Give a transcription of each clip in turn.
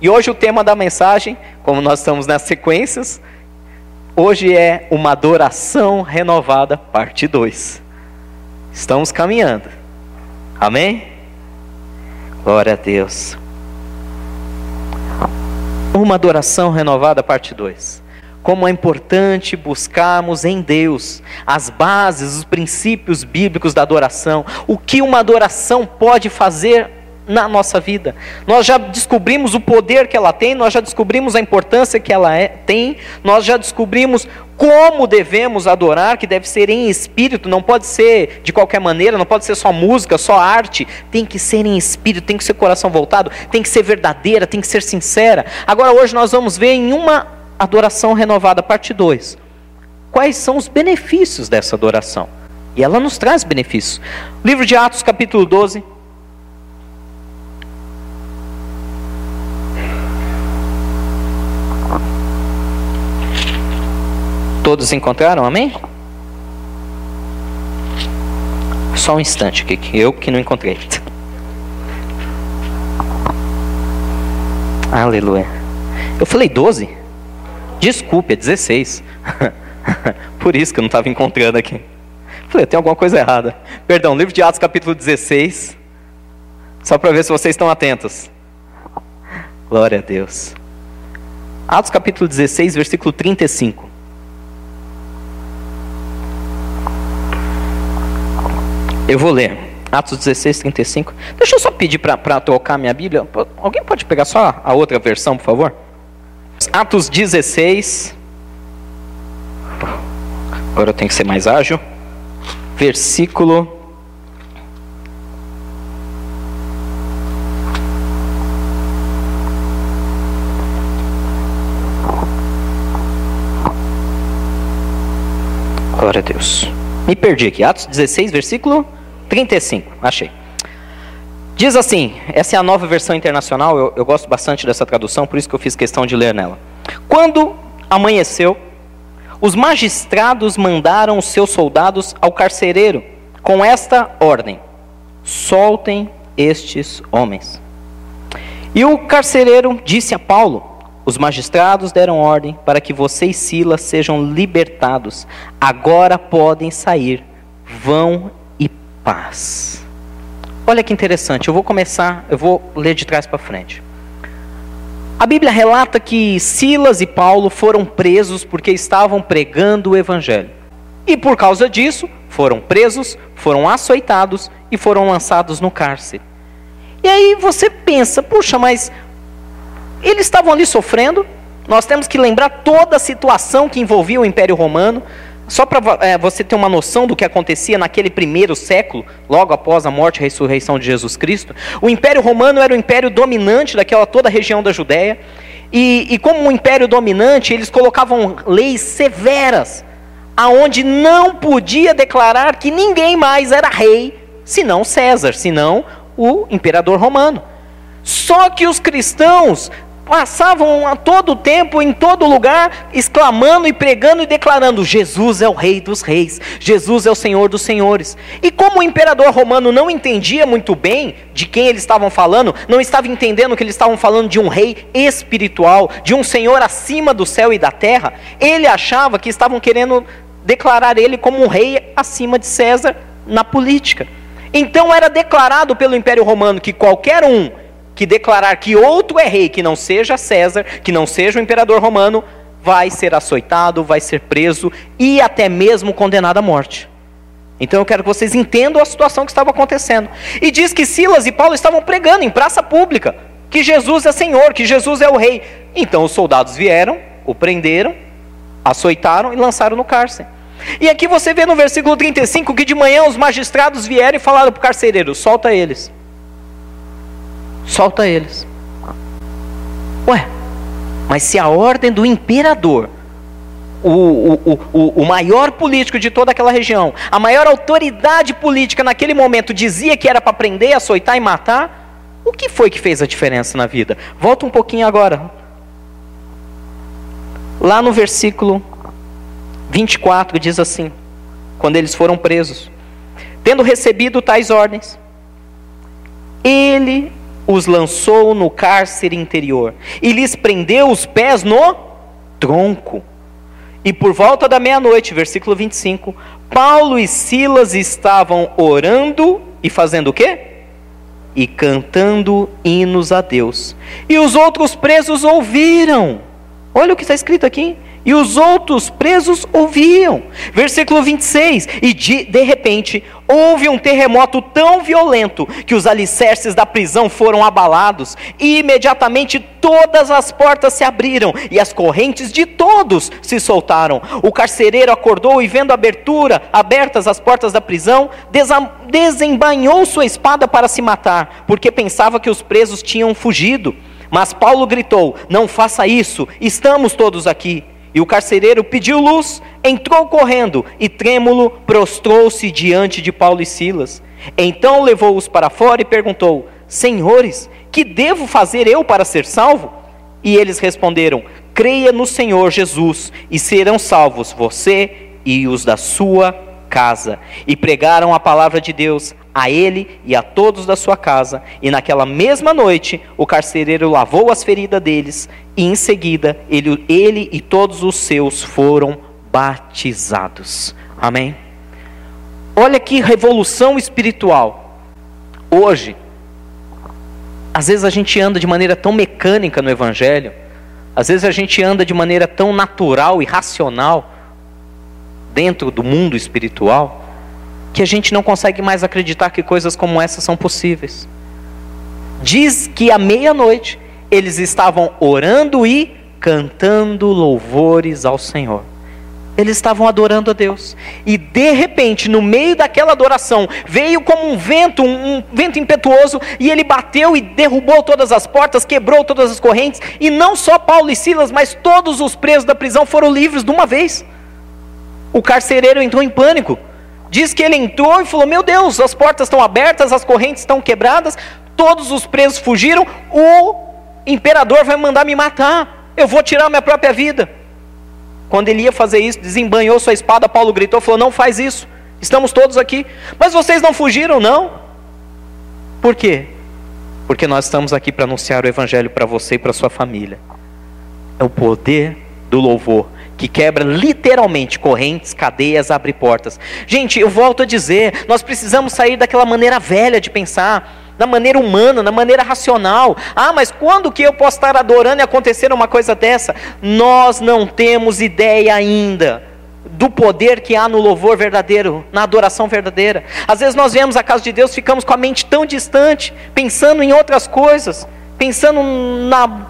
E hoje o tema da mensagem, como nós estamos nas sequências, hoje é uma adoração renovada, parte 2. Estamos caminhando. Amém? Glória a Deus. Uma adoração renovada, parte 2 como é importante buscarmos em Deus as bases, os princípios bíblicos da adoração, o que uma adoração pode fazer na nossa vida. Nós já descobrimos o poder que ela tem, nós já descobrimos a importância que ela é, tem, nós já descobrimos como devemos adorar, que deve ser em espírito, não pode ser de qualquer maneira, não pode ser só música, só arte, tem que ser em espírito, tem que ser coração voltado, tem que ser verdadeira, tem que ser sincera. Agora, hoje nós vamos ver em uma adoração renovada, parte 2. Quais são os benefícios dessa adoração? E ela nos traz benefícios. Livro de Atos, capítulo 12. Todos encontraram? Amém? Só um instante, que eu que não encontrei. Aleluia. Eu falei 12? Desculpe, é 16. Por isso que eu não estava encontrando aqui. Falei, tem alguma coisa errada. Perdão, livro de Atos, capítulo 16. Só para ver se vocês estão atentos. Glória a Deus. Atos, capítulo 16, versículo 35. Eu vou ler. Atos 16, 35. Deixa eu só pedir para trocar minha Bíblia. Alguém pode pegar só a outra versão, por favor? Atos 16. Agora eu tenho que ser mais ágil. Versículo. Glória a Deus. Me perdi aqui. Atos 16, versículo 35. Achei. Diz assim, essa é a nova versão internacional, eu, eu, gosto bastante dessa tradução, por isso que eu fiz questão de ler nela. Quando amanheceu, os magistrados mandaram os seus soldados ao carcereiro com esta ordem: soltem estes homens. E o carcereiro disse a Paulo: Os magistrados deram ordem para que você e Silas sejam libertados. Agora podem sair. Vão paz. Olha que interessante, eu vou começar, eu vou ler de trás para frente. A Bíblia relata que Silas e Paulo foram presos porque estavam pregando o Evangelho. E por causa disso, foram presos, foram açoitados e foram lançados no cárcere. E aí você pensa, puxa, mas eles estavam ali sofrendo. Nós temos que lembrar toda a situação que envolvia o Império Romano. Só para é, você ter uma noção do que acontecia naquele primeiro século, logo após a morte e ressurreição de Jesus Cristo, o Império Romano era o império dominante daquela toda a região da Judéia. E, e como um império dominante, eles colocavam leis severas, aonde não podia declarar que ninguém mais era rei, senão César, senão o imperador romano. Só que os cristãos passavam a todo tempo, em todo lugar, exclamando e pregando e declarando: Jesus é o Rei dos Reis, Jesus é o Senhor dos Senhores. E como o imperador romano não entendia muito bem de quem eles estavam falando, não estava entendendo que eles estavam falando de um rei espiritual, de um Senhor acima do céu e da terra, ele achava que estavam querendo declarar ele como um rei acima de César na política. Então era declarado pelo Império Romano que qualquer um que declarar que outro é rei que não seja César, que não seja o imperador romano, vai ser açoitado, vai ser preso e até mesmo condenado à morte. Então eu quero que vocês entendam a situação que estava acontecendo. E diz que Silas e Paulo estavam pregando em praça pública que Jesus é Senhor, que Jesus é o rei. Então os soldados vieram, o prenderam, açoitaram e lançaram no cárcere. E aqui você vê no versículo 35 que de manhã os magistrados vieram e falaram para o carcereiro: solta eles solta eles. Ué, mas se a ordem do imperador, o, o, o, o maior político de toda aquela região, a maior autoridade política naquele momento dizia que era para prender, açoitar e matar, o que foi que fez a diferença na vida? Volta um pouquinho agora. Lá no versículo 24 diz assim: quando eles foram presos, tendo recebido tais ordens, ele os lançou no cárcere interior e lhes prendeu os pés no tronco. E por volta da meia-noite, versículo 25, Paulo e Silas estavam orando e fazendo o quê? E cantando hinos a Deus. E os outros presos ouviram. Olha o que está escrito aqui e os outros presos ouviam. Versículo 26. E de, de repente houve um terremoto tão violento que os alicerces da prisão foram abalados, e imediatamente todas as portas se abriram e as correntes de todos se soltaram. O carcereiro acordou e, vendo a abertura, abertas as portas da prisão, desembanhou sua espada para se matar, porque pensava que os presos tinham fugido. Mas Paulo gritou: Não faça isso, estamos todos aqui. E o carcereiro pediu luz, entrou correndo e, trêmulo, prostrou-se diante de Paulo e Silas. Então levou-os para fora e perguntou: Senhores, que devo fazer eu para ser salvo? E eles responderam: Creia no Senhor Jesus e serão salvos você e os da sua casa. E pregaram a palavra de Deus a ele e a todos da sua casa. E naquela mesma noite, o carcereiro lavou as feridas deles, e em seguida, ele, ele e todos os seus foram batizados. Amém? Olha que revolução espiritual. Hoje, às vezes a gente anda de maneira tão mecânica no Evangelho, às vezes a gente anda de maneira tão natural e racional dentro do mundo espiritual que a gente não consegue mais acreditar que coisas como essa são possíveis. Diz que à meia-noite eles estavam orando e cantando louvores ao Senhor. Eles estavam adorando a Deus. E de repente, no meio daquela adoração, veio como um vento, um, um, vento impetuoso, e ele bateu e derrubou todas as portas, quebrou todas as correntes, e não só Paulo e Silas, mas todos os presos da prisão foram livres de uma vez. O carcereiro entrou em pânico. Diz que ele entrou e falou: Meu Deus, as portas estão abertas, as correntes estão quebradas, todos os presos fugiram, o imperador vai mandar me matar, eu vou tirar minha própria vida. Quando ele ia fazer isso, desembanhou sua espada, Paulo gritou: falou, Não faz isso, estamos todos aqui. Mas vocês não fugiram, não? Por quê? Porque nós estamos aqui para anunciar o Evangelho para você e para sua família. É o poder do louvor que quebra literalmente correntes, cadeias, abre portas. Gente, eu volto a dizer, nós precisamos sair daquela maneira velha de pensar, na maneira humana, na maneira racional. Ah, mas quando que eu posso estar adorando e acontecer uma coisa dessa? Nós não temos ideia ainda do poder que há no louvor verdadeiro, na adoração verdadeira. Às vezes nós vemos a casa de Deus, ficamos com a mente tão distante, pensando em outras coisas pensando na,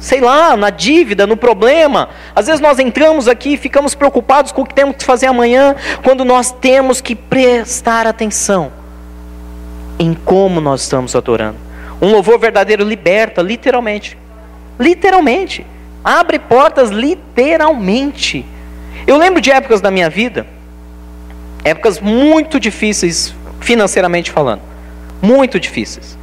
sei lá, na dívida, no problema. Às vezes nós entramos aqui e ficamos preocupados com o que temos que fazer amanhã, quando nós temos que prestar atenção em como nós estamos adorando. Um louvor verdadeiro liberta, literalmente. Literalmente. Abre portas, literalmente. Eu lembro de épocas da minha vida, épocas muito difíceis, financeiramente falando. Muito difíceis.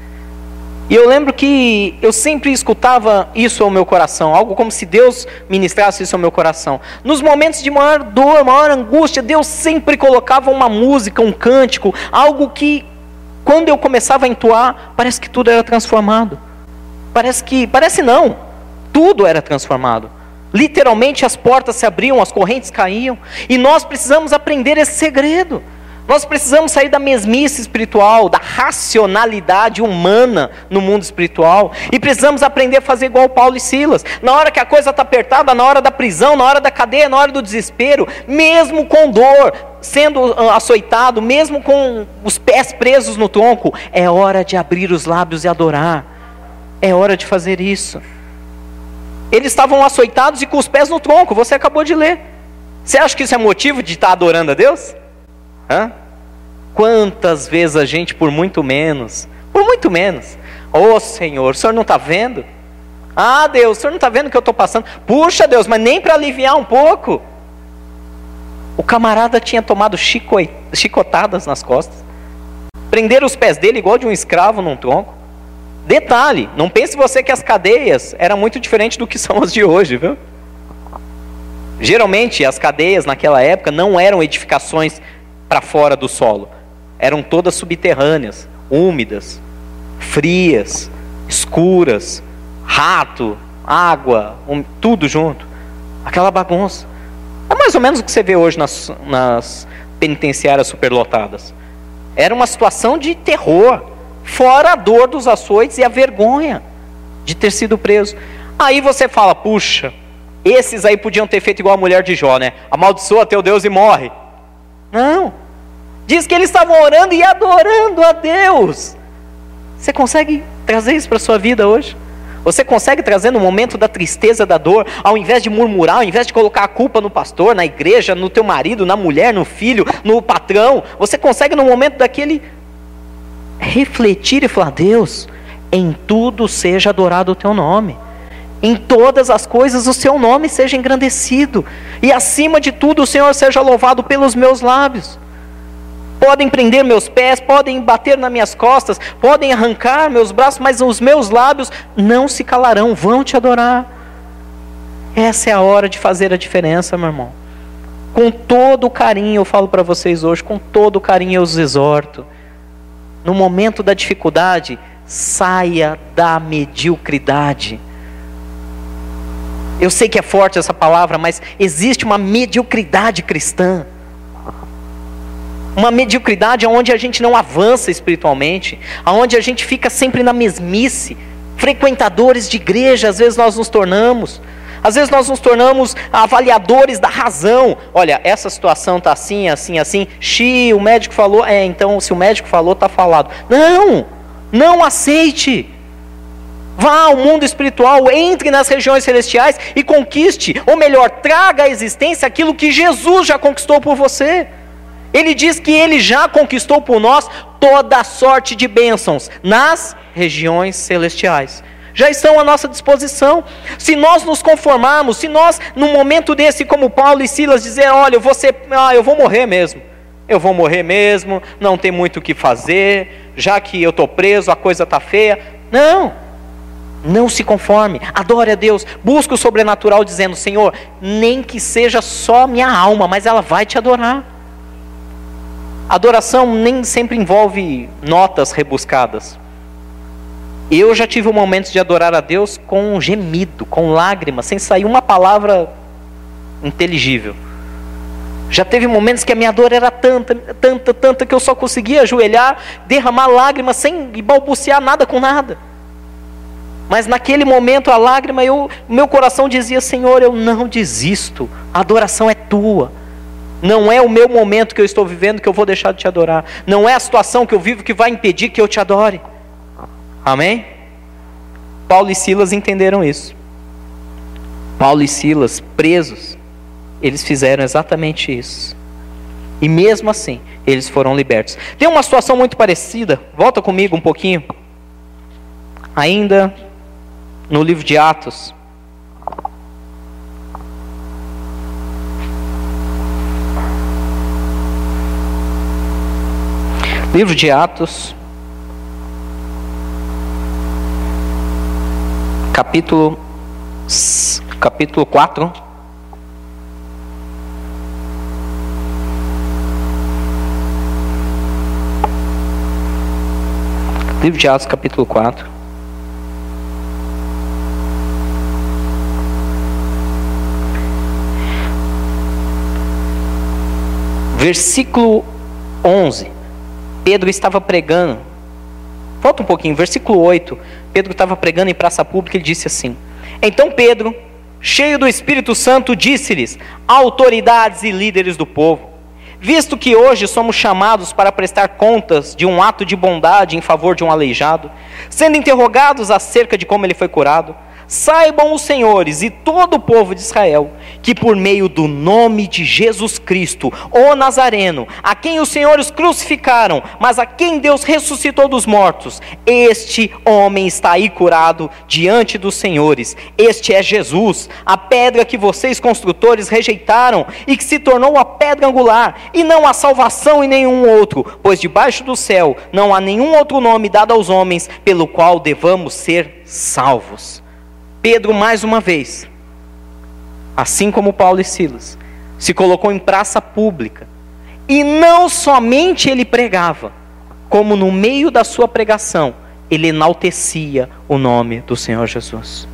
E eu lembro que eu sempre escutava isso ao meu coração, algo como se Deus ministrasse isso ao meu coração. Nos momentos de maior dor, maior angústia, Deus sempre colocava uma música, um cântico, algo que, quando eu começava a entoar, parece que tudo era transformado. Parece que, parece não, tudo era transformado. Literalmente as portas se abriam, as correntes caíam, e nós precisamos aprender esse segredo. Nós precisamos sair da mesmice espiritual, da racionalidade humana no mundo espiritual. E precisamos aprender a fazer igual Paulo e Silas. Na hora que a coisa está apertada, na hora da prisão, na hora da cadeia, na hora do desespero, mesmo com dor, sendo ah, açoitado, mesmo com os pés presos no tronco, é hora de abrir os lábios e adorar. É hora de fazer isso. Eles estavam açoitados e com os pés no tronco, você acabou de ler. Você acha que isso é motivo de estar adorando a Deus? Hã? Quantas vezes a gente, por muito menos, por muito menos, ô oh, Senhor, o Senhor não está vendo? Ah, Deus, o Senhor não está vendo o que eu estou passando? Puxa, Deus, mas nem para aliviar um pouco. O camarada tinha tomado chicotadas nas costas, prenderam os pés dele igual de um escravo num tronco. Detalhe, não pense você que as cadeias eram muito diferentes do que são as de hoje, viu? Geralmente as cadeias naquela época não eram edificações para fora do solo. Eram todas subterrâneas, úmidas, frias, escuras, rato, água, um, tudo junto. Aquela bagunça. É mais ou menos o que você vê hoje nas, nas penitenciárias superlotadas. Era uma situação de terror, fora a dor dos açoites e a vergonha de ter sido preso. Aí você fala, puxa, esses aí podiam ter feito igual a mulher de Jó, né? Amaldiçoa teu Deus e morre. Não. Diz que eles estavam orando e adorando a Deus. Você consegue trazer isso para a sua vida hoje? Você consegue trazer no momento da tristeza, da dor, ao invés de murmurar, ao invés de colocar a culpa no pastor, na igreja, no teu marido, na mulher, no filho, no patrão, você consegue no momento daquele refletir e falar: Deus, em tudo seja adorado o teu nome. Em todas as coisas o seu nome seja engrandecido, e acima de tudo o Senhor seja louvado pelos meus lábios. Podem prender meus pés, podem bater nas minhas costas, podem arrancar meus braços, mas os meus lábios não se calarão, vão te adorar. Essa é a hora de fazer a diferença, meu irmão. Com todo carinho, eu falo para vocês hoje, com todo carinho eu os exorto. No momento da dificuldade, saia da mediocridade. Eu sei que é forte essa palavra, mas existe uma mediocridade cristã uma mediocridade onde a gente não avança espiritualmente, aonde a gente fica sempre na mesmice. Frequentadores de igreja, às vezes nós nos tornamos. Às vezes nós nos tornamos avaliadores da razão. Olha, essa situação está assim, assim, assim. Xi, o médico falou. É, então se o médico falou, está falado. Não! Não aceite! Vá ao mundo espiritual, entre nas regiões celestiais e conquiste, ou melhor, traga à existência aquilo que Jesus já conquistou por você. Ele diz que ele já conquistou por nós toda sorte de bênçãos nas regiões celestiais. Já estão à nossa disposição. Se nós nos conformarmos, se nós, num momento desse, como Paulo e Silas, dizer: Olha, eu vou, ah, eu vou morrer mesmo. Eu vou morrer mesmo, não tem muito o que fazer, já que eu estou preso, a coisa está feia. Não, não se conforme, adore a Deus, busque o sobrenatural, dizendo: Senhor, nem que seja só minha alma, mas ela vai te adorar. Adoração nem sempre envolve notas rebuscadas. Eu já tive momentos de adorar a Deus com um gemido, com lágrimas, sem sair uma palavra inteligível. Já teve momentos que a minha dor era tanta, tanta, tanta que eu só conseguia ajoelhar, derramar lágrimas sem balbuciar nada com nada. Mas naquele momento a lágrima, eu, meu coração dizia: Senhor, eu não desisto, a adoração é tua. Não é o meu momento que eu estou vivendo que eu vou deixar de te adorar. Não é a situação que eu vivo que vai impedir que eu te adore. Amém? Paulo e Silas entenderam isso. Paulo e Silas, presos, eles fizeram exatamente isso. E mesmo assim, eles foram libertos. Tem uma situação muito parecida, volta comigo um pouquinho. Ainda no livro de Atos, Livro de Atos, capítulo, capítulo 4. Livro de Atos, capítulo 4. Versículo 11. Pedro estava pregando. Volta um pouquinho, versículo 8. Pedro estava pregando em praça pública e disse assim: Então Pedro, cheio do Espírito Santo, disse-lhes: autoridades e líderes do povo, visto que hoje somos chamados para prestar contas de um ato de bondade em favor de um aleijado, sendo interrogados acerca de como ele foi curado, Saibam os senhores e todo o povo de Israel que, por meio do nome de Jesus Cristo, o Nazareno, a quem os senhores crucificaram, mas a quem Deus ressuscitou dos mortos, este homem está aí curado diante dos senhores. Este é Jesus, a pedra que vocês construtores rejeitaram e que se tornou a pedra angular, e não há salvação em nenhum outro, pois debaixo do céu não há nenhum outro nome dado aos homens pelo qual devamos ser salvos. Pedro, mais uma vez, assim como Paulo e Silas, se colocou em praça pública. E não somente ele pregava, como no meio da sua pregação, ele enaltecia o nome do Senhor Jesus.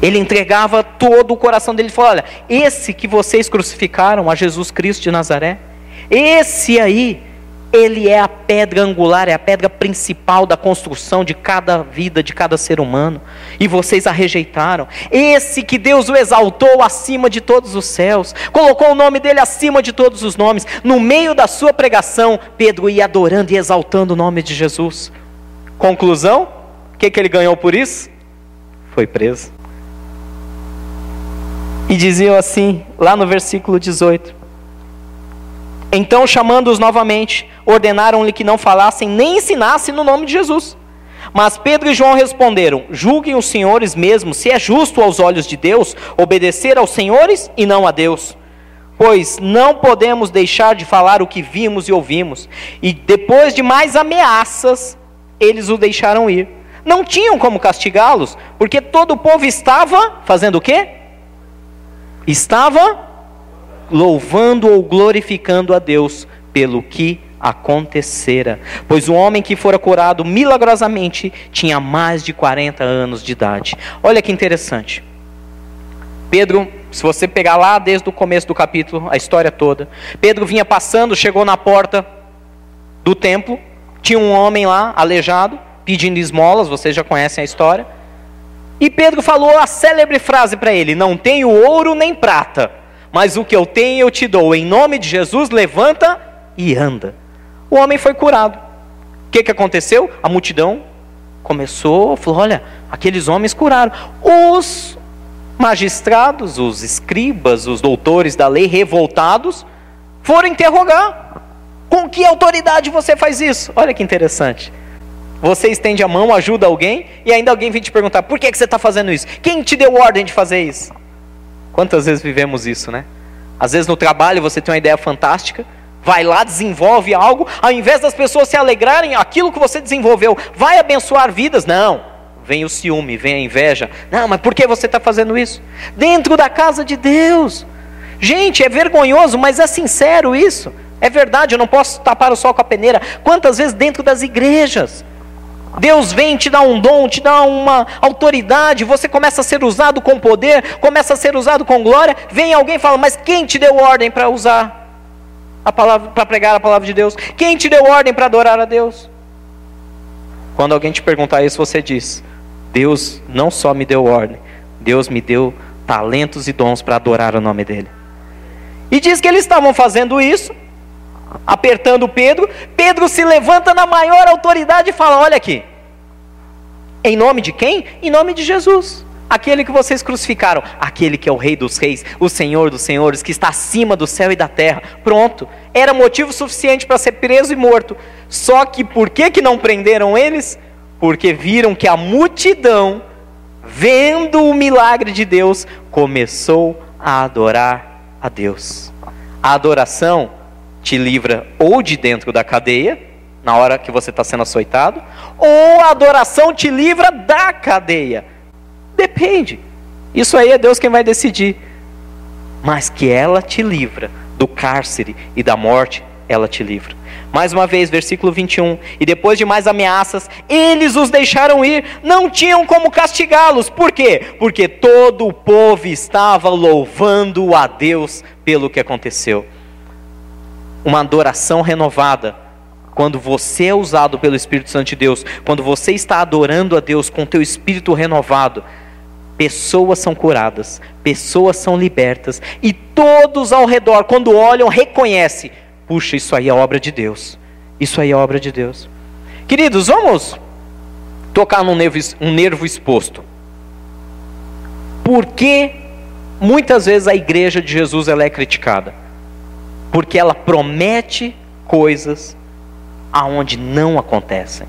Ele entregava todo o coração dele e falou: Olha, esse que vocês crucificaram a Jesus Cristo de Nazaré, esse aí, ele é a pedra angular, é a pedra principal da construção de cada vida, de cada ser humano. E vocês a rejeitaram. Esse que Deus o exaltou acima de todos os céus, colocou o nome dele acima de todos os nomes. No meio da sua pregação, Pedro ia adorando e exaltando o nome de Jesus. Conclusão: o que, que ele ganhou por isso? Foi preso. E diziam assim, lá no versículo 18: Então, chamando-os novamente, ordenaram-lhe que não falassem nem ensinassem no nome de Jesus. Mas Pedro e João responderam: Julguem os senhores mesmo se é justo aos olhos de Deus obedecer aos senhores e não a Deus. Pois não podemos deixar de falar o que vimos e ouvimos. E depois de mais ameaças, eles o deixaram ir. Não tinham como castigá-los, porque todo o povo estava fazendo o quê? Estava louvando ou glorificando a Deus pelo que acontecera. Pois o homem que fora curado milagrosamente tinha mais de 40 anos de idade. Olha que interessante. Pedro, se você pegar lá desde o começo do capítulo, a história toda, Pedro vinha passando, chegou na porta do templo, tinha um homem lá, aleijado, pedindo esmolas, vocês já conhecem a história. E Pedro falou a célebre frase para ele: Não tenho ouro nem prata, mas o que eu tenho eu te dou. Em nome de Jesus, levanta e anda o homem foi curado. O que, que aconteceu? A multidão começou, falou: olha, aqueles homens curaram. Os magistrados, os escribas, os doutores da lei revoltados foram interrogar. Com que autoridade você faz isso? Olha que interessante. Você estende a mão, ajuda alguém, e ainda alguém vem te perguntar: por que, que você está fazendo isso? Quem te deu ordem de fazer isso? Quantas vezes vivemos isso, né? Às vezes no trabalho você tem uma ideia fantástica, vai lá, desenvolve algo, ao invés das pessoas se alegrarem, aquilo que você desenvolveu vai abençoar vidas. Não. Vem o ciúme, vem a inveja. Não, mas por que você está fazendo isso? Dentro da casa de Deus. Gente, é vergonhoso, mas é sincero isso. É verdade, eu não posso tapar o sol com a peneira. Quantas vezes dentro das igrejas? Deus vem, te dá um dom, te dá uma autoridade, você começa a ser usado com poder, começa a ser usado com glória. Vem alguém e fala, mas quem te deu ordem para usar? a palavra para pregar a palavra de Deus? Quem te deu ordem para adorar a Deus? Quando alguém te perguntar isso, você diz: Deus não só me deu ordem, Deus me deu talentos e dons para adorar o nome dele. E diz que eles estavam fazendo isso, apertando Pedro. Pedro se levanta na maior autoridade e fala: Olha aqui, em nome de quem? Em nome de Jesus aquele que vocês crucificaram, aquele que é o Rei dos Reis, o Senhor dos Senhores, que está acima do céu e da terra. Pronto, era motivo suficiente para ser preso e morto. Só que por que, que não prenderam eles? Porque viram que a multidão, vendo o milagre de Deus, começou a adorar a Deus. A adoração te livra ou de dentro da cadeia, na hora que você está sendo açoitado, ou a adoração te livra da cadeia Depende. Isso aí é Deus quem vai decidir. Mas que ela te livra do cárcere e da morte, ela te livra. Mais uma vez, versículo 21. E depois de mais ameaças, eles os deixaram ir, não tinham como castigá-los. Por quê? Porque todo o povo estava louvando a Deus pelo que aconteceu. Uma adoração renovada. Quando você é usado pelo Espírito Santo de Deus, quando você está adorando a Deus com teu espírito renovado, pessoas são curadas, pessoas são libertas, e todos ao redor, quando olham, reconhecem: puxa, isso aí é obra de Deus. Isso aí é obra de Deus. Queridos, vamos tocar num nervo, um nervo exposto. Por que muitas vezes a igreja de Jesus ela é criticada? Porque ela promete coisas aonde não acontecem.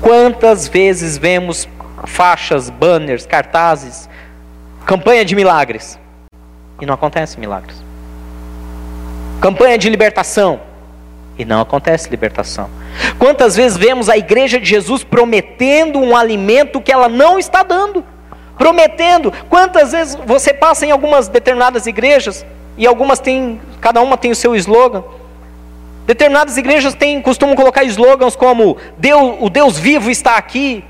Quantas vezes vemos faixas, banners, cartazes, campanha de milagres. E não acontece milagres. Campanha de libertação. E não acontece libertação. Quantas vezes vemos a igreja de Jesus prometendo um alimento que ela não está dando? Prometendo. Quantas vezes você passa em algumas determinadas igrejas e algumas têm, cada uma tem o seu slogan. Determinadas igrejas têm, costumam colocar slogans como Deus, o Deus vivo está aqui,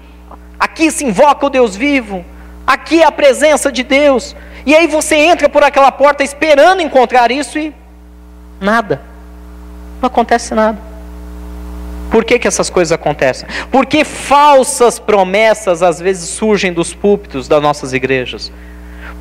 aqui se invoca o Deus vivo, aqui é a presença de Deus. E aí você entra por aquela porta esperando encontrar isso e nada. Não acontece nada. Por que, que essas coisas acontecem? Porque falsas promessas às vezes surgem dos púlpitos das nossas igrejas.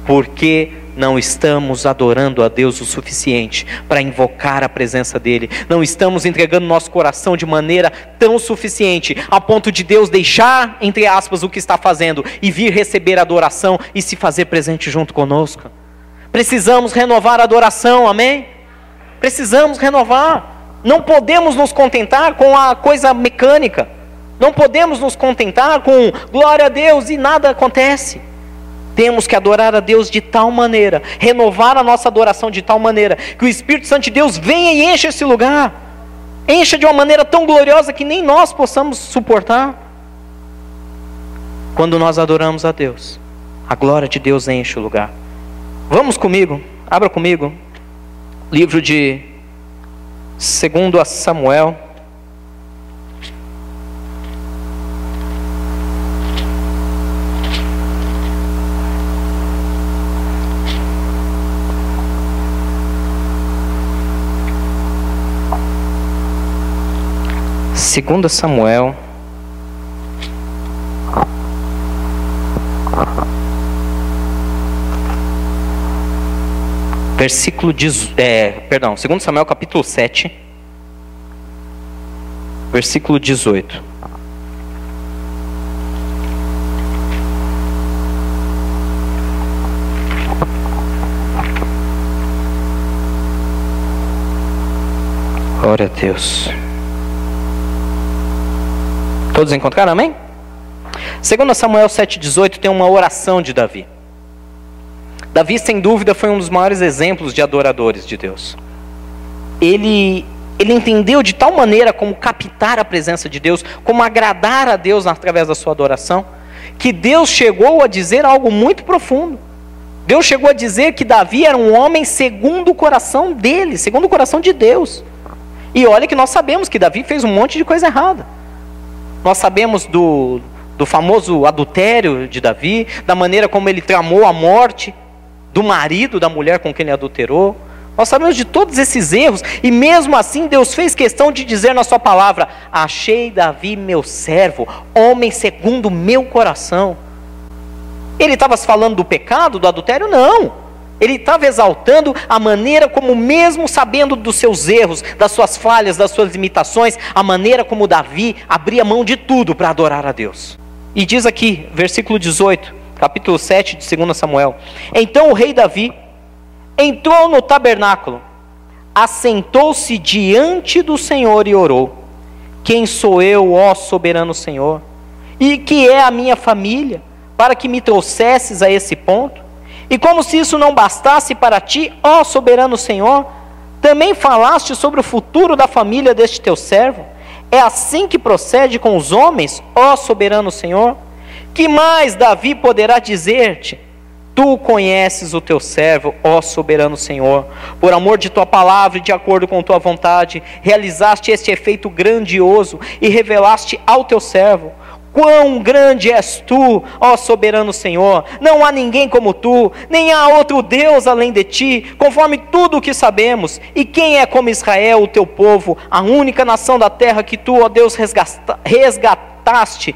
Porque não estamos adorando a Deus o suficiente para invocar a presença dEle, não estamos entregando nosso coração de maneira tão suficiente a ponto de Deus deixar, entre aspas, o que está fazendo e vir receber adoração e se fazer presente junto conosco. Precisamos renovar a adoração, amém? Precisamos renovar. Não podemos nos contentar com a coisa mecânica. Não podemos nos contentar com glória a Deus e nada acontece. Temos que adorar a Deus de tal maneira, renovar a nossa adoração de tal maneira, que o Espírito Santo de Deus venha e encha esse lugar. Encha de uma maneira tão gloriosa que nem nós possamos suportar. Quando nós adoramos a Deus, a glória de Deus enche o lugar. Vamos comigo, abra comigo, livro de 2 Samuel. Segunda Samuel versículo de, é, perdão, 2 Samuel capítulo 7, versículo 18. Glória a Deus. Todos encontraram, amém? Segundo Samuel 7,18 tem uma oração de Davi. Davi, sem dúvida, foi um dos maiores exemplos de adoradores de Deus. Ele, ele entendeu de tal maneira como captar a presença de Deus, como agradar a Deus através da sua adoração, que Deus chegou a dizer algo muito profundo. Deus chegou a dizer que Davi era um homem segundo o coração dele, segundo o coração de Deus. E olha que nós sabemos que Davi fez um monte de coisa errada. Nós sabemos do, do famoso adultério de Davi, da maneira como ele tramou a morte do marido da mulher com quem ele adulterou. Nós sabemos de todos esses erros, e mesmo assim Deus fez questão de dizer na Sua palavra: Achei Davi, meu servo, homem segundo meu coração. Ele estava falando do pecado, do adultério? Não. Ele estava exaltando a maneira como, mesmo sabendo dos seus erros, das suas falhas, das suas limitações, a maneira como Davi abria mão de tudo para adorar a Deus. E diz aqui, versículo 18, capítulo 7 de 2 Samuel: Então o rei Davi entrou no tabernáculo, assentou-se diante do Senhor e orou: Quem sou eu, ó soberano Senhor? E que é a minha família, para que me trouxesses a esse ponto? E como se isso não bastasse para ti, ó soberano Senhor, também falaste sobre o futuro da família deste teu servo? É assim que procede com os homens, ó soberano Senhor? Que mais Davi poderá dizer-te? Tu conheces o teu servo, ó soberano Senhor. Por amor de tua palavra e de acordo com tua vontade, realizaste este efeito grandioso e revelaste ao teu servo Quão grande és tu, ó soberano Senhor! Não há ninguém como tu, nem há outro Deus além de ti, conforme tudo o que sabemos. E quem é como Israel, o teu povo, a única nação da terra que tu, ó Deus, resgataste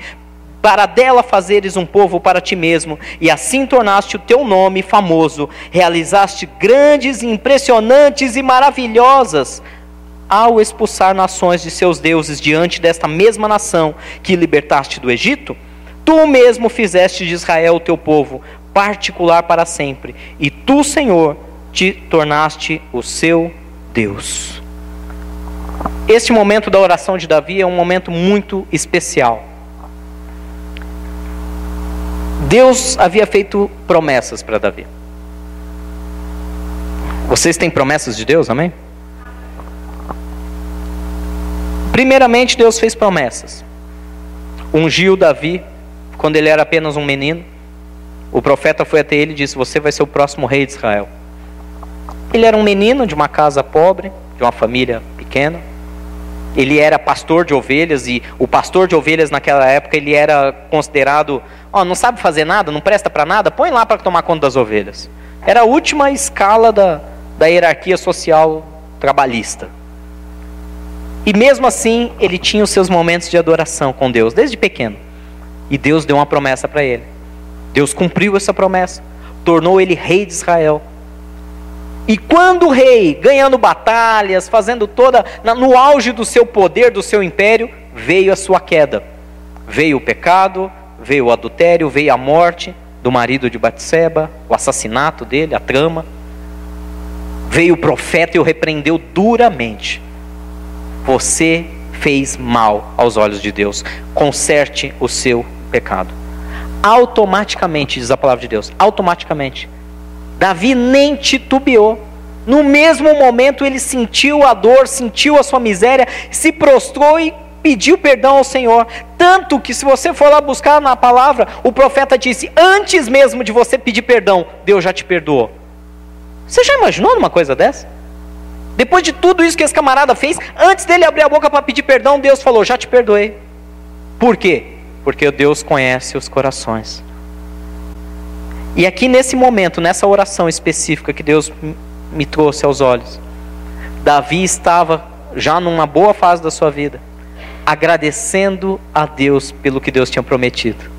para dela fazeres um povo para ti mesmo, e assim tornaste o teu nome famoso, realizaste grandes, impressionantes e maravilhosas ao expulsar nações de seus deuses diante desta mesma nação que libertaste do Egito, tu mesmo fizeste de Israel o teu povo particular para sempre, e tu, Senhor, te tornaste o seu Deus. Este momento da oração de Davi é um momento muito especial. Deus havia feito promessas para Davi. Vocês têm promessas de Deus, amém? Primeiramente, Deus fez promessas. Ungiu Davi quando ele era apenas um menino. O profeta foi até ele e disse: Você vai ser o próximo rei de Israel. Ele era um menino de uma casa pobre, de uma família pequena. ele era pastor de ovelhas e o pastor de ovelhas naquela época ele era considerado, ó, oh, não sabe fazer nada, não presta para nada, põe lá para tomar conta das ovelhas. Era a última escala da, da hierarquia social trabalhista. E mesmo assim, ele tinha os seus momentos de adoração com Deus, desde pequeno. E Deus deu uma promessa para ele. Deus cumpriu essa promessa, tornou ele rei de Israel. E quando o rei, ganhando batalhas, fazendo toda, no auge do seu poder, do seu império, veio a sua queda. Veio o pecado, veio o adultério, veio a morte do marido de Batseba, o assassinato dele, a trama. Veio o profeta e o repreendeu duramente. Você fez mal aos olhos de Deus. Conserte o seu pecado. Automaticamente, diz a palavra de Deus, automaticamente Davi nem titubeou. No mesmo momento ele sentiu a dor, sentiu a sua miséria, se prostrou e pediu perdão ao Senhor. Tanto que, se você for lá buscar na palavra, o profeta disse: Antes mesmo de você pedir perdão, Deus já te perdoou. Você já imaginou uma coisa dessa? Depois de tudo isso que esse camarada fez, antes dele abrir a boca para pedir perdão, Deus falou: Já te perdoei. Por quê? Porque Deus conhece os corações. E aqui nesse momento, nessa oração específica que Deus me trouxe aos olhos, Davi estava já numa boa fase da sua vida, agradecendo a Deus pelo que Deus tinha prometido.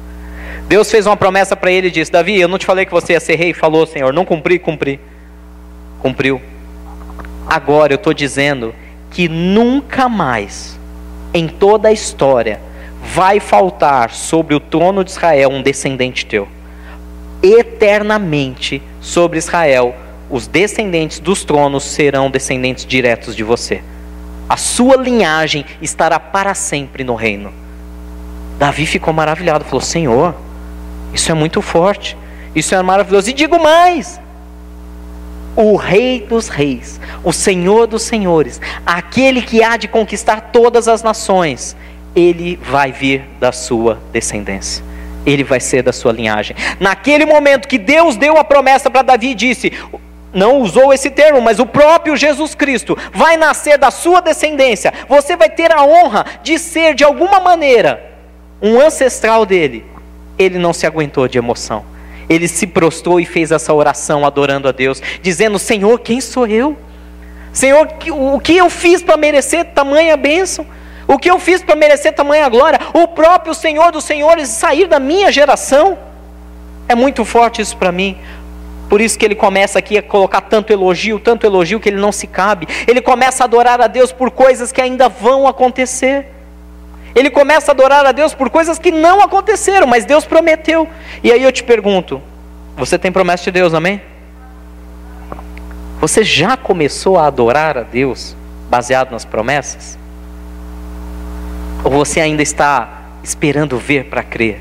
Deus fez uma promessa para ele e disse: Davi, eu não te falei que você ia ser rei? Falou, Senhor, não cumpri, cumpri. Cumpriu. Agora eu estou dizendo que nunca mais, em toda a história, vai faltar sobre o trono de Israel um descendente teu eternamente sobre Israel. Os descendentes dos tronos serão descendentes diretos de você. A sua linhagem estará para sempre no reino. Davi ficou maravilhado, falou: Senhor, isso é muito forte, isso é maravilhoso. E digo mais: o Rei dos Reis, o Senhor dos Senhores, aquele que há de conquistar todas as nações, ele vai vir da sua descendência ele vai ser da sua linhagem. Naquele momento que Deus deu a promessa para Davi, disse: não usou esse termo, mas o próprio Jesus Cristo vai nascer da sua descendência. Você vai ter a honra de ser, de alguma maneira, um ancestral dele. Ele não se aguentou de emoção. Ele se prostrou e fez essa oração adorando a Deus, dizendo: Senhor, quem sou eu? Senhor, o que eu fiz para merecer tamanha bênção? O que eu fiz para merecer tamanha glória? O próprio Senhor dos Senhores sair da minha geração? É muito forte isso para mim. Por isso que ele começa aqui a colocar tanto elogio, tanto elogio que ele não se cabe. Ele começa a adorar a Deus por coisas que ainda vão acontecer. Ele começa a adorar a Deus por coisas que não aconteceram, mas Deus prometeu. E aí eu te pergunto: você tem promessa de Deus, amém? Você já começou a adorar a Deus baseado nas promessas? Ou você ainda está esperando ver para crer?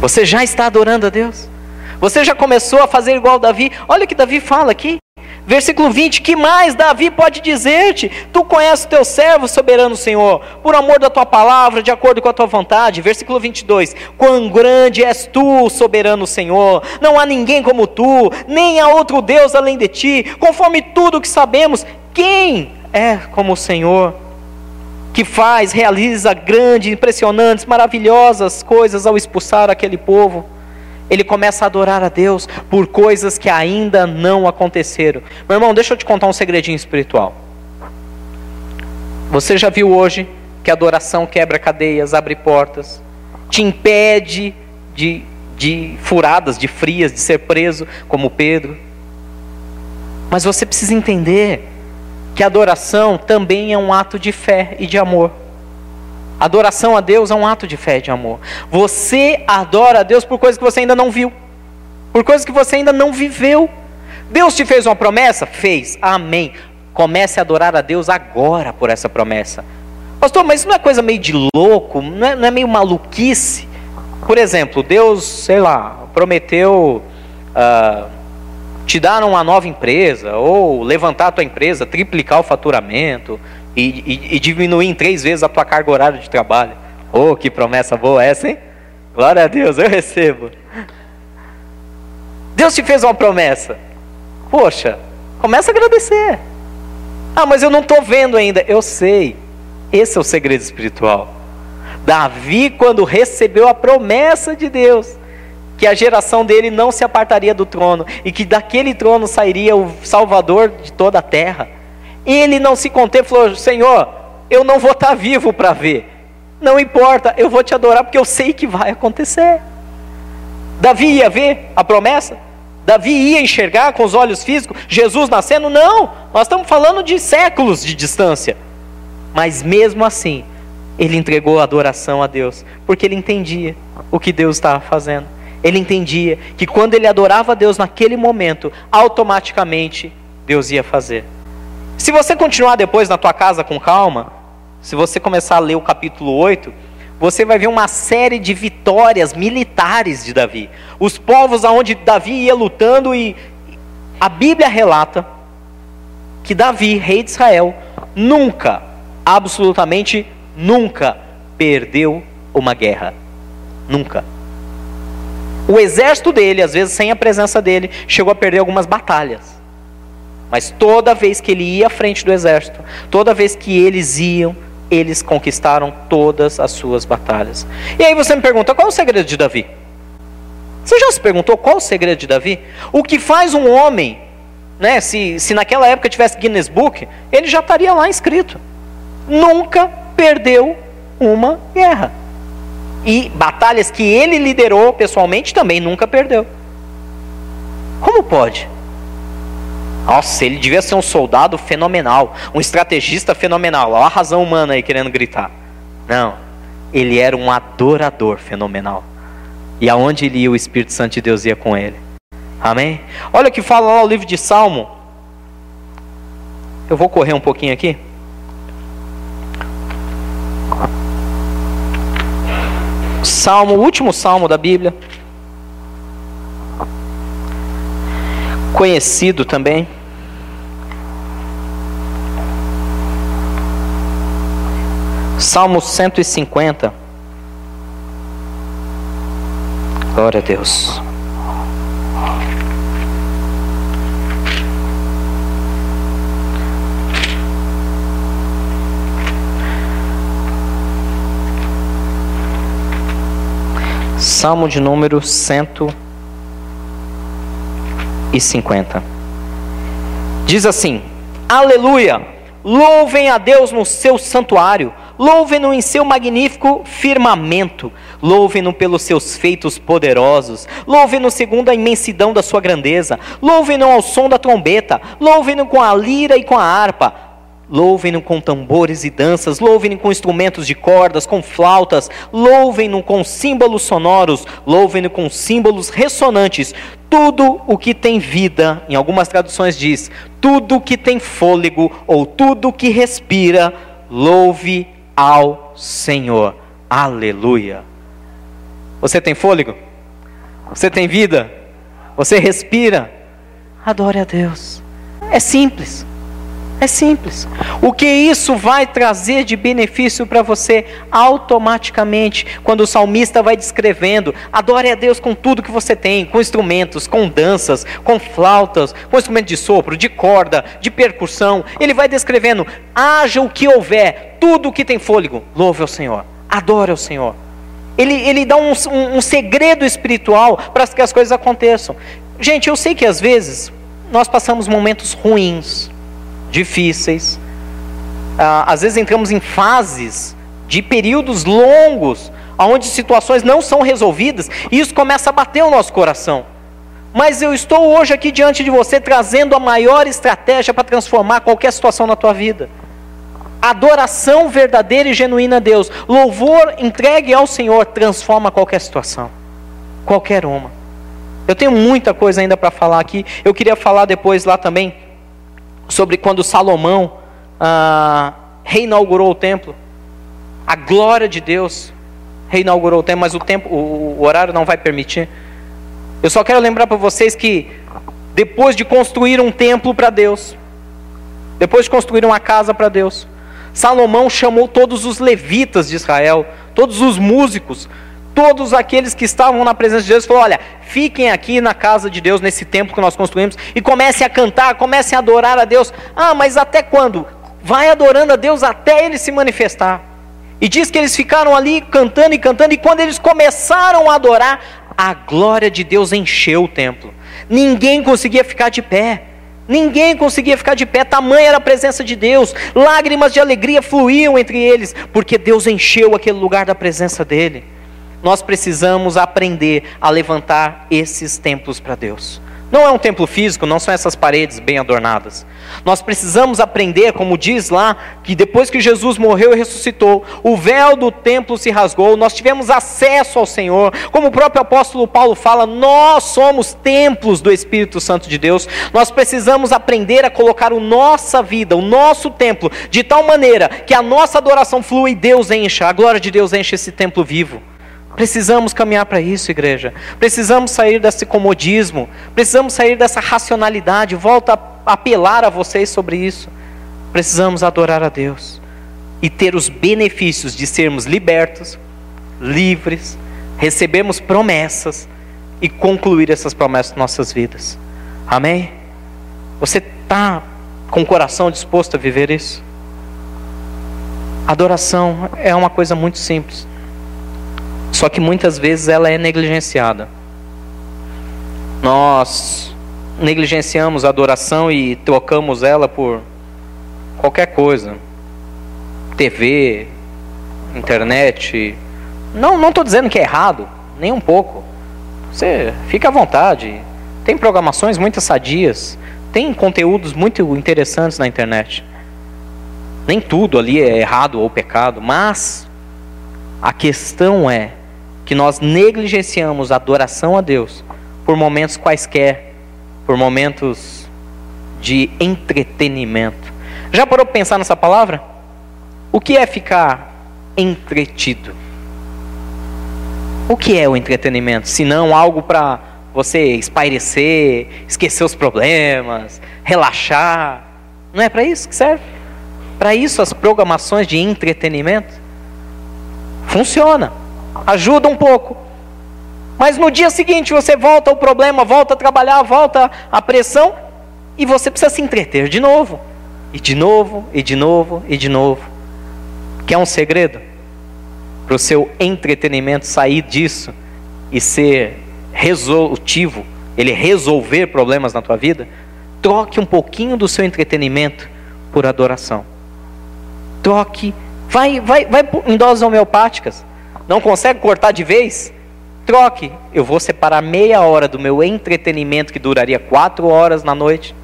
Você já está adorando a Deus? Você já começou a fazer igual Davi? Olha o que Davi fala aqui. Versículo 20: Que mais Davi pode dizer-te? Tu conheces o teu servo, soberano Senhor, por amor da tua palavra, de acordo com a tua vontade. Versículo 22: Quão grande és tu, soberano Senhor! Não há ninguém como tu, nem há outro Deus além de ti. Conforme tudo que sabemos, quem é como o Senhor? que faz, realiza grandes, impressionantes, maravilhosas coisas ao expulsar aquele povo. Ele começa a adorar a Deus por coisas que ainda não aconteceram. Meu irmão, deixa eu te contar um segredinho espiritual. Você já viu hoje que a adoração quebra cadeias, abre portas, te impede de, de furadas, de frias, de ser preso, como Pedro. Mas você precisa entender que adoração também é um ato de fé e de amor. Adoração a Deus é um ato de fé e de amor. Você adora a Deus por coisas que você ainda não viu, por coisas que você ainda não viveu. Deus te fez uma promessa? Fez. Amém. Comece a adorar a Deus agora por essa promessa. Pastor, mas isso não é coisa meio de louco? Não é, não é meio maluquice? Por exemplo, Deus, sei lá, prometeu. Uh, te dar uma nova empresa, ou levantar a tua empresa, triplicar o faturamento e, e, e diminuir em três vezes a tua carga horária de trabalho. Oh, que promessa boa essa, hein? Glória a Deus, eu recebo. Deus te fez uma promessa. Poxa, começa a agradecer. Ah, mas eu não estou vendo ainda. Eu sei. Esse é o segredo espiritual. Davi, quando recebeu a promessa de Deus, que a geração dele não se apartaria do trono e que daquele trono sairia o Salvador de toda a terra, ele não se conteve, falou: Senhor, eu não vou estar vivo para ver, não importa, eu vou te adorar porque eu sei que vai acontecer. Davi ia ver a promessa? Davi ia enxergar com os olhos físicos Jesus nascendo? Não, nós estamos falando de séculos de distância. Mas mesmo assim, ele entregou a adoração a Deus, porque ele entendia o que Deus estava fazendo. Ele entendia que quando ele adorava a Deus naquele momento, automaticamente Deus ia fazer. Se você continuar depois na tua casa com calma, se você começar a ler o capítulo 8, você vai ver uma série de vitórias militares de Davi. Os povos aonde Davi ia lutando e a Bíblia relata que Davi, rei de Israel, nunca, absolutamente nunca perdeu uma guerra. Nunca. O exército dele, às vezes sem a presença dele, chegou a perder algumas batalhas. Mas toda vez que ele ia à frente do exército, toda vez que eles iam, eles conquistaram todas as suas batalhas. E aí você me pergunta, qual é o segredo de Davi? Você já se perguntou qual é o segredo de Davi? O que faz um homem, né, se, se naquela época tivesse Guinness Book, ele já estaria lá inscrito. Nunca perdeu uma guerra. E batalhas que ele liderou pessoalmente também nunca perdeu. Como pode? Nossa, ele devia ser um soldado fenomenal, um estrategista fenomenal. Olha a razão humana aí querendo gritar. Não, ele era um adorador fenomenal. E aonde ele ia, o Espírito Santo de Deus ia com ele. Amém? Olha o que fala lá o livro de Salmo. Eu vou correr um pouquinho aqui. Salmo, o último salmo da Bíblia. Conhecido também. Salmo 150. Glória a Deus. Salmo de número 150. Diz assim: Aleluia! Louvem a Deus no seu santuário, louvem-no em seu magnífico firmamento, louvem-no pelos seus feitos poderosos, louvem-no segundo a imensidão da sua grandeza, louvem-no ao som da trombeta, louvem-no com a lira e com a harpa. Louvem-no com tambores e danças, louvem-no com instrumentos de cordas, com flautas, louvem-no com símbolos sonoros, louvem-no com símbolos ressonantes. Tudo o que tem vida, em algumas traduções diz, tudo o que tem fôlego ou tudo o que respira, louve ao Senhor. Aleluia. Você tem fôlego? Você tem vida? Você respira? Adore a Deus. É simples. É simples. O que isso vai trazer de benefício para você automaticamente, quando o salmista vai descrevendo, adore a Deus com tudo que você tem, com instrumentos, com danças, com flautas, com instrumento de sopro, de corda, de percussão. Ele vai descrevendo, haja o que houver, tudo que tem fôlego, louve ao Senhor, adore ao Senhor. Ele, ele dá um, um, um segredo espiritual para que as coisas aconteçam. Gente, eu sei que às vezes nós passamos momentos ruins difíceis. Ah, às vezes entramos em fases de períodos longos, onde situações não são resolvidas, e isso começa a bater o nosso coração. Mas eu estou hoje aqui diante de você trazendo a maior estratégia para transformar qualquer situação na tua vida. Adoração verdadeira e genuína a Deus, louvor entregue ao Senhor transforma qualquer situação, qualquer uma. Eu tenho muita coisa ainda para falar aqui. Eu queria falar depois lá também sobre quando Salomão ah, reinaugurou o templo. A glória de Deus reinaugurou o templo, mas o, tempo, o, o horário não vai permitir. Eu só quero lembrar para vocês que depois de construir um templo para Deus, depois de construir uma casa para Deus, Salomão chamou todos os levitas de Israel, todos os músicos, todos aqueles que estavam na presença de Deus, falou: olha, fiquem aqui na casa de Deus, nesse templo que nós construímos, e comecem a cantar, comecem a adorar a Deus. Ah, mas até quando? Vai adorando a Deus até ele se manifestar. E diz que eles ficaram ali cantando e cantando, e quando eles começaram a adorar, a glória de Deus encheu o templo. Ninguém conseguia ficar de pé. Ninguém conseguia ficar de pé, tamanha era a presença de Deus. Lágrimas de alegria fluíam entre eles, porque Deus encheu aquele lugar da presença dele. Nós precisamos aprender a levantar esses templos para Deus. Não é um templo físico, não são essas paredes bem adornadas. Nós precisamos aprender, como diz lá, que depois que Jesus morreu e ressuscitou, o véu do templo se rasgou, nós tivemos acesso ao Senhor. Como o próprio apóstolo Paulo fala, nós somos templos do Espírito Santo de Deus. Nós precisamos aprender a colocar a nossa vida, o nosso templo, de tal maneira que a nossa adoração flua e Deus encha, a glória de Deus enche esse templo vivo. Precisamos caminhar para isso, igreja. Precisamos sair desse comodismo. Precisamos sair dessa racionalidade. Volto a apelar a vocês sobre isso. Precisamos adorar a Deus e ter os benefícios de sermos libertos, livres, recebemos promessas e concluir essas promessas em nossas vidas. Amém? Você está com o coração disposto a viver isso? Adoração é uma coisa muito simples. Só que muitas vezes ela é negligenciada. Nós negligenciamos a adoração e trocamos ela por qualquer coisa. TV, internet. Não, não estou dizendo que é errado, nem um pouco. Você fica à vontade. Tem programações muito sadias, tem conteúdos muito interessantes na internet. Nem tudo ali é errado ou pecado, mas a questão é que nós negligenciamos a adoração a Deus por momentos quaisquer, por momentos de entretenimento. Já parou para pensar nessa palavra? O que é ficar entretido? O que é o entretenimento? Se não algo para você espairecer, esquecer os problemas, relaxar. Não é para isso que serve? Para isso as programações de entretenimento? Funciona ajuda um pouco. Mas no dia seguinte você volta ao problema, volta a trabalhar, volta à pressão e você precisa se entreter de novo. E de novo, e de novo, e de novo. Quer um segredo? Para o seu entretenimento sair disso e ser resolutivo, ele resolver problemas na tua vida, troque um pouquinho do seu entretenimento por adoração. Troque, vai, vai, vai em doses homeopáticas. Não consegue cortar de vez? Troque. Eu vou separar meia hora do meu entretenimento, que duraria quatro horas na noite,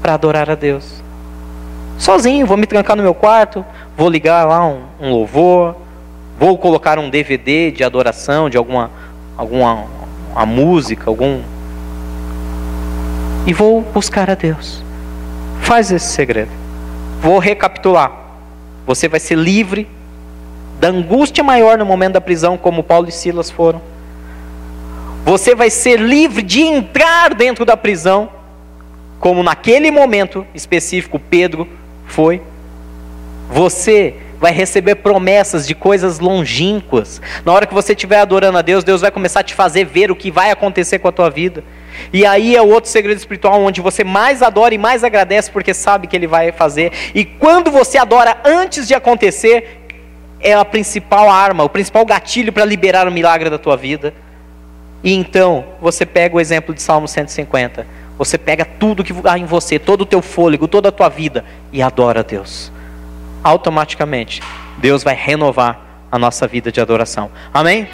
para adorar a Deus. Sozinho, vou me trancar no meu quarto, vou ligar lá um, um louvor, vou colocar um DVD de adoração, de alguma, alguma uma música, algum. E vou buscar a Deus. Faz esse segredo. Vou recapitular. Você vai ser livre da angústia maior no momento da prisão, como Paulo e Silas foram. Você vai ser livre de entrar dentro da prisão, como naquele momento específico Pedro foi. Você vai receber promessas de coisas longínquas. Na hora que você estiver adorando a Deus, Deus vai começar a te fazer ver o que vai acontecer com a tua vida. E aí é outro segredo espiritual onde você mais adora e mais agradece porque sabe que ele vai fazer. E quando você adora antes de acontecer, é a principal arma, o principal gatilho para liberar o milagre da tua vida. E então, você pega o exemplo de Salmo 150. Você pega tudo que há em você, todo o teu fôlego, toda a tua vida e adora a Deus. Automaticamente, Deus vai renovar a nossa vida de adoração. Amém?